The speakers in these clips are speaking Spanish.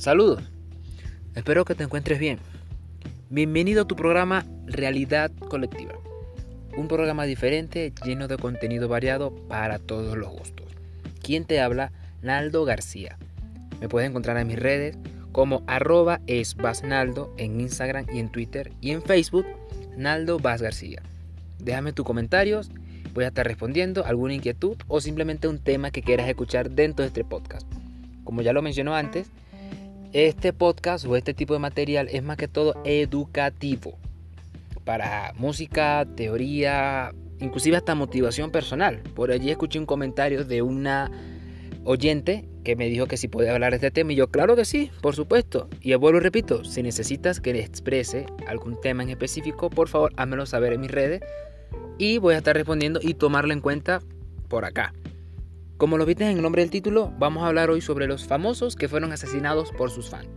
Saludos, espero que te encuentres bien. Bienvenido a tu programa Realidad Colectiva, un programa diferente lleno de contenido variado para todos los gustos. ¿Quién te habla? Naldo García. Me puedes encontrar en mis redes como arroba esbasnaldo en Instagram y en Twitter y en Facebook Naldo Vaz García. Déjame tus comentarios, voy a estar respondiendo alguna inquietud o simplemente un tema que quieras escuchar dentro de este podcast. Como ya lo mencionó antes, este podcast o este tipo de material es más que todo educativo para música, teoría, inclusive hasta motivación personal. Por allí escuché un comentario de una oyente que me dijo que si podía hablar de este tema y yo claro que sí, por supuesto. Y vuelvo y repito, si necesitas que le exprese algún tema en específico, por favor házmelo saber en mis redes y voy a estar respondiendo y tomarlo en cuenta por acá. Como lo viste en el nombre del título, vamos a hablar hoy sobre los famosos que fueron asesinados por sus fans.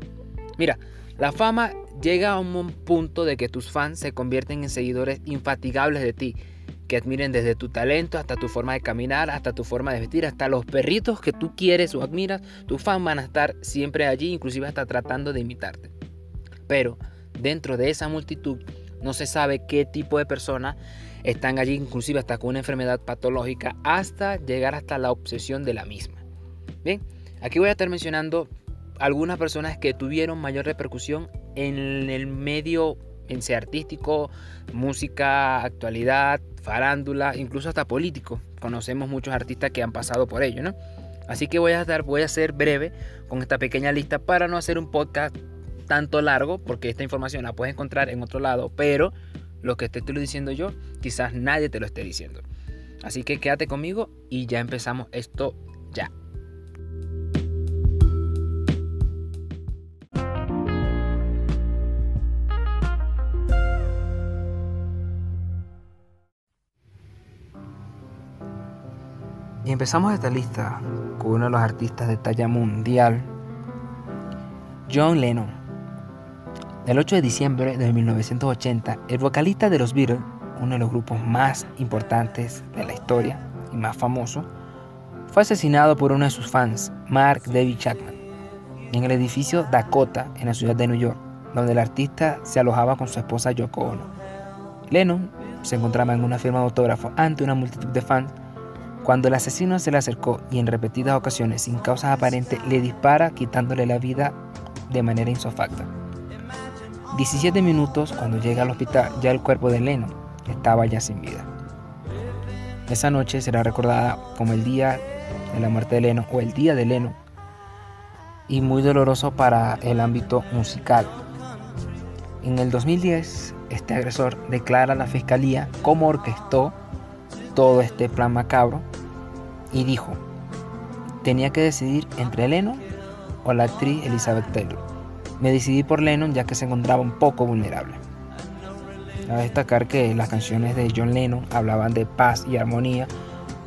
Mira, la fama llega a un punto de que tus fans se convierten en seguidores infatigables de ti que admiren desde tu talento hasta tu forma de caminar, hasta tu forma de vestir, hasta los perritos que tú quieres o admiras, tus fans van a estar siempre allí, inclusive hasta tratando de imitarte. Pero dentro de esa multitud no se sabe qué tipo de personas están allí, inclusive hasta con una enfermedad patológica, hasta llegar hasta la obsesión de la misma. Bien, aquí voy a estar mencionando algunas personas que tuvieron mayor repercusión en el medio en ser artístico, música, actualidad, farándula, incluso hasta político. Conocemos muchos artistas que han pasado por ello, ¿no? Así que voy a, dar, voy a ser breve con esta pequeña lista para no hacer un podcast tanto largo, porque esta información la puedes encontrar en otro lado, pero lo que te estoy diciendo yo, quizás nadie te lo esté diciendo. Así que quédate conmigo y ya empezamos esto ya. Y empezamos esta lista con uno de los artistas de talla mundial, John Lennon. El 8 de diciembre de 1980, el vocalista de los Beatles, uno de los grupos más importantes de la historia y más famoso, fue asesinado por uno de sus fans, Mark David Chapman, en el edificio Dakota, en la ciudad de New York, donde el artista se alojaba con su esposa Yoko Ono. Lennon se encontraba en una firma de autógrafo ante una multitud de fans cuando el asesino se le acercó y en repetidas ocasiones sin causa aparente le dispara quitándole la vida de manera insofacta. 17 minutos cuando llega al hospital ya el cuerpo de Leno estaba ya sin vida. Esa noche será recordada como el día de la muerte de Leno o el día de Leno y muy doloroso para el ámbito musical. En el 2010, este agresor declara a la fiscalía cómo orquestó todo este plan macabro y dijo, tenía que decidir entre Lennon o la actriz Elizabeth Taylor. Me decidí por Lennon ya que se encontraba un poco vulnerable. A destacar que las canciones de John Lennon hablaban de paz y armonía,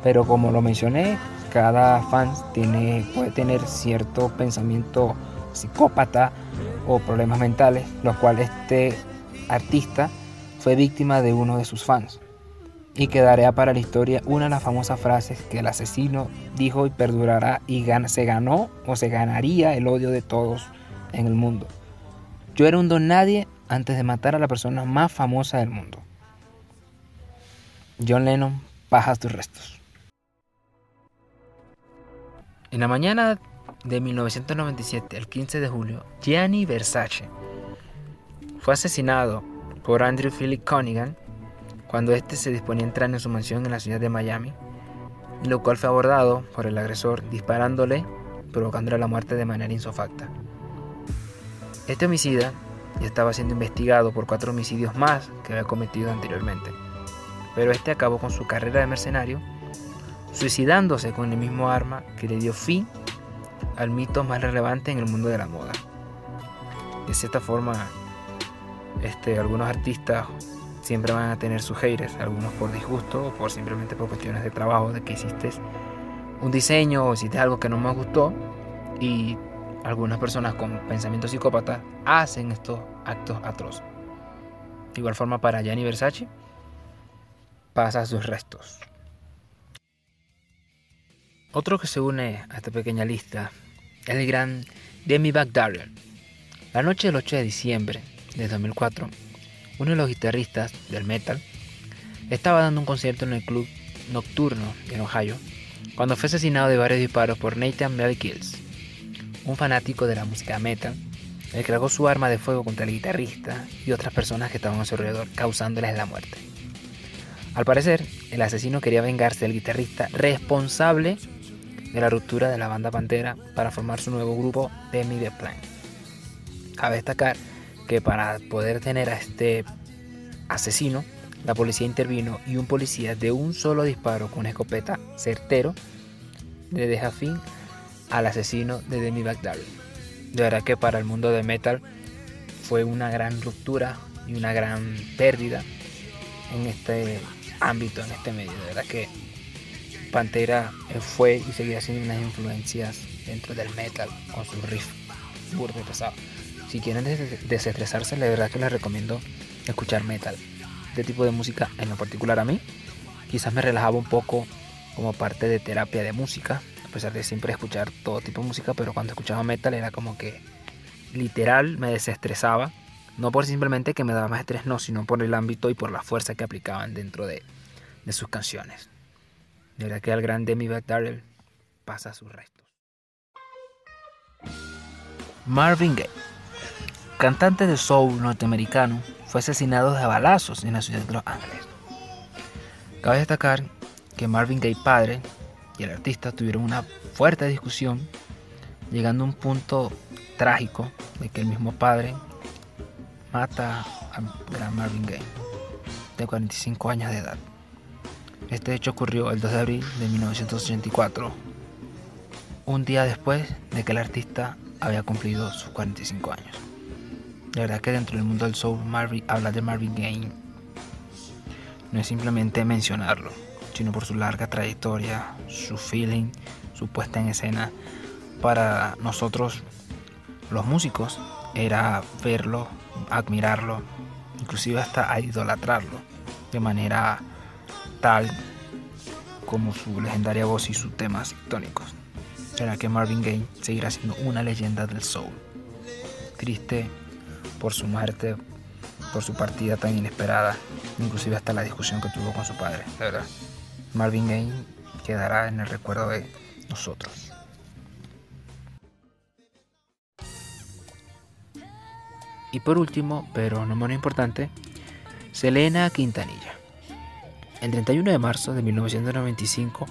pero como lo mencioné, cada fan puede tener cierto pensamiento psicópata o problemas mentales, los cuales este artista fue víctima de uno de sus fans y quedará para la historia una de las famosas frases que el asesino dijo y perdurará y se ganó o se ganaría el odio de todos en el mundo. Yo era un don nadie antes de matar a la persona más famosa del mundo. John Lennon, bajas tus restos. En la mañana de 1997, el 15 de julio, Gianni Versace fue asesinado por Andrew Philip Cunningham cuando éste se disponía a entrar en su mansión en la ciudad de Miami, lo cual fue abordado por el agresor disparándole, provocándole la muerte de manera insofacta. Este homicida ya estaba siendo investigado por cuatro homicidios más que había cometido anteriormente, pero este acabó con su carrera de mercenario, suicidándose con el mismo arma que le dio fin al mito más relevante en el mundo de la moda. De cierta forma, este, algunos artistas siempre van a tener sus haters, algunos por disgusto o por simplemente por cuestiones de trabajo, de que hiciste un diseño o hiciste algo que no me gustó y algunas personas con pensamiento psicópata hacen estos actos atroces. De igual forma para Gianni Versace pasa sus restos. Otro que se une a esta pequeña lista es el gran Demi Darrell. La noche del 8 de diciembre de 2004, uno de los guitarristas del metal estaba dando un concierto en el club nocturno en Ohio cuando fue asesinado de varios disparos por Nathan Kills, un fanático de la música metal, el que cargó su arma de fuego contra el guitarrista y otras personas que estaban a su alrededor, causándoles la muerte. Al parecer, el asesino quería vengarse del guitarrista responsable de la ruptura de la banda Pantera para formar su nuevo grupo Demi The Plan. Cabe destacar que para poder tener a este asesino, la policía intervino y un policía de un solo disparo con escopeta certero le deja fin al asesino de Demi Bagdad. De verdad que para el mundo de metal fue una gran ruptura y una gran pérdida en este ámbito, en este medio. De verdad que Pantera fue y seguirá siendo unas influencias dentro del metal con su riff burdo y pesado. Si quieren desestresarse, la verdad que les recomiendo escuchar metal. Este tipo de música, en lo particular a mí, quizás me relajaba un poco como parte de terapia de música, pesar de siempre escuchar todo tipo de música, pero cuando escuchaba metal era como que literal me desestresaba, no por simplemente que me daba más estrés, no, sino por el ámbito y por la fuerza que aplicaban dentro de, de sus canciones. De verdad que al gran Demi Darrell pasa sus restos. Marvin Gaye, cantante de soul norteamericano, fue asesinado de balazos en la ciudad de Los Ángeles. Cabe destacar que Marvin Gaye padre y el artista tuvieron una fuerte discusión, llegando a un punto trágico de que el mismo padre mata a gran Marvin Gaye, de 45 años de edad. Este hecho ocurrió el 2 de abril de 1984, un día después de que el artista había cumplido sus 45 años. De verdad que dentro del mundo del soul, Marvin, hablar de Marvin Gaye no es simplemente mencionarlo, sino por su larga trayectoria, su feeling, su puesta en escena. Para nosotros, los músicos, era verlo, admirarlo, inclusive hasta idolatrarlo de manera tal como su legendaria voz y sus temas ictónicos. Será que Marvin Gaye seguirá siendo una leyenda del soul. Triste por su muerte, por su partida tan inesperada, inclusive hasta la discusión que tuvo con su padre, verdad. Marvin Gaye quedará en el recuerdo de nosotros. Y por último, pero no menos importante, Selena Quintanilla. El 31 de marzo de 1995,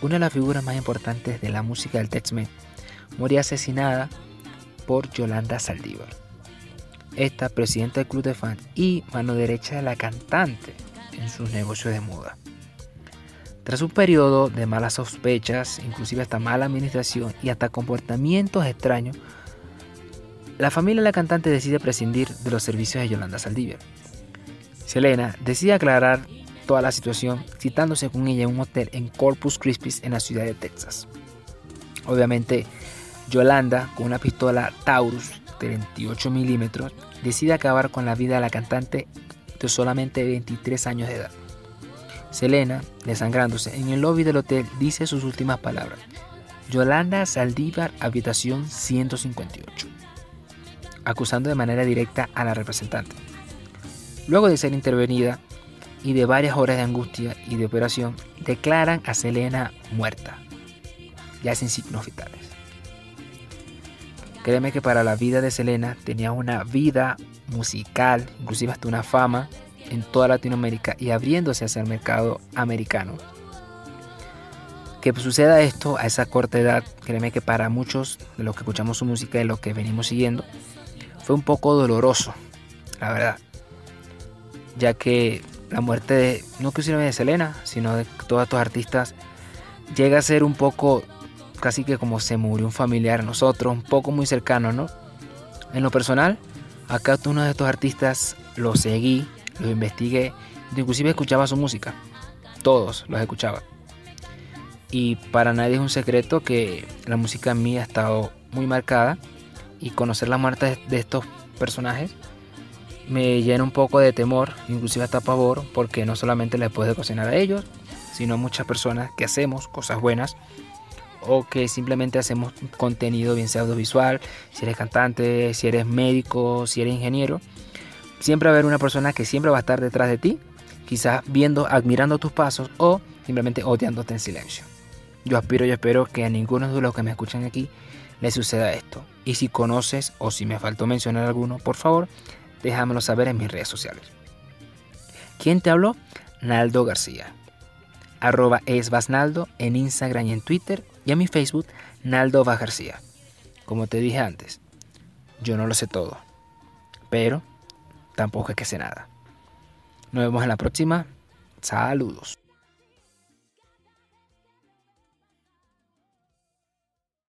una de las figuras más importantes de la música del Tex-Mex moría asesinada por Yolanda Saldívar. Esta, presidenta del club de fans y mano derecha de la cantante en sus negocios de moda. Tras un periodo de malas sospechas, inclusive hasta mala administración y hasta comportamientos extraños, la familia de la cantante decide prescindir de los servicios de Yolanda Saldívar. Selena decide aclarar toda la situación citándose con ella en un hotel en Corpus Christi en la ciudad de Texas. Obviamente, Yolanda, con una pistola Taurus de 28 milímetros, decide acabar con la vida de la cantante de solamente 23 años de edad. Selena, desangrándose en el lobby del hotel, dice sus últimas palabras. Yolanda Saldívar, habitación 158, acusando de manera directa a la representante. Luego de ser intervenida, y de varias horas de angustia y de operación, declaran a Selena muerta, ya sin signos vitales. Créeme que para la vida de Selena tenía una vida musical, inclusive hasta una fama en toda Latinoamérica y abriéndose hacia el mercado americano. Que suceda esto a esa corta edad, créeme que para muchos de los que escuchamos su música y los que venimos siguiendo, fue un poco doloroso, la verdad. Ya que la muerte de, no exclusivamente de Selena, sino de todos estos artistas, llega a ser un poco, casi que como se murió un familiar nosotros, un poco muy cercano, ¿no? En lo personal, acá uno de estos artistas lo seguí, lo investigué, inclusive escuchaba su música, todos los escuchaba. Y para nadie es un secreto que la música mía ha estado muy marcada y conocer la muerte de estos personajes me llena un poco de temor, inclusive hasta pavor, porque no solamente les puede cocinar a ellos, sino a muchas personas que hacemos cosas buenas o que simplemente hacemos contenido, bien sea audiovisual, si eres cantante, si eres médico, si eres ingeniero, siempre va a haber una persona que siempre va a estar detrás de ti, quizás viendo, admirando tus pasos o simplemente odiándote en silencio. Yo aspiro y espero que a ninguno de los que me escuchan aquí le suceda esto. Y si conoces o si me faltó mencionar alguno, por favor, déjamelo saber en mis redes sociales. ¿Quién te habló? Naldo García. Arroba esbasnaldo en Instagram y en Twitter y en mi Facebook Naldo Vaz García. Como te dije antes, yo no lo sé todo, pero tampoco es que sé nada. Nos vemos en la próxima. Saludos.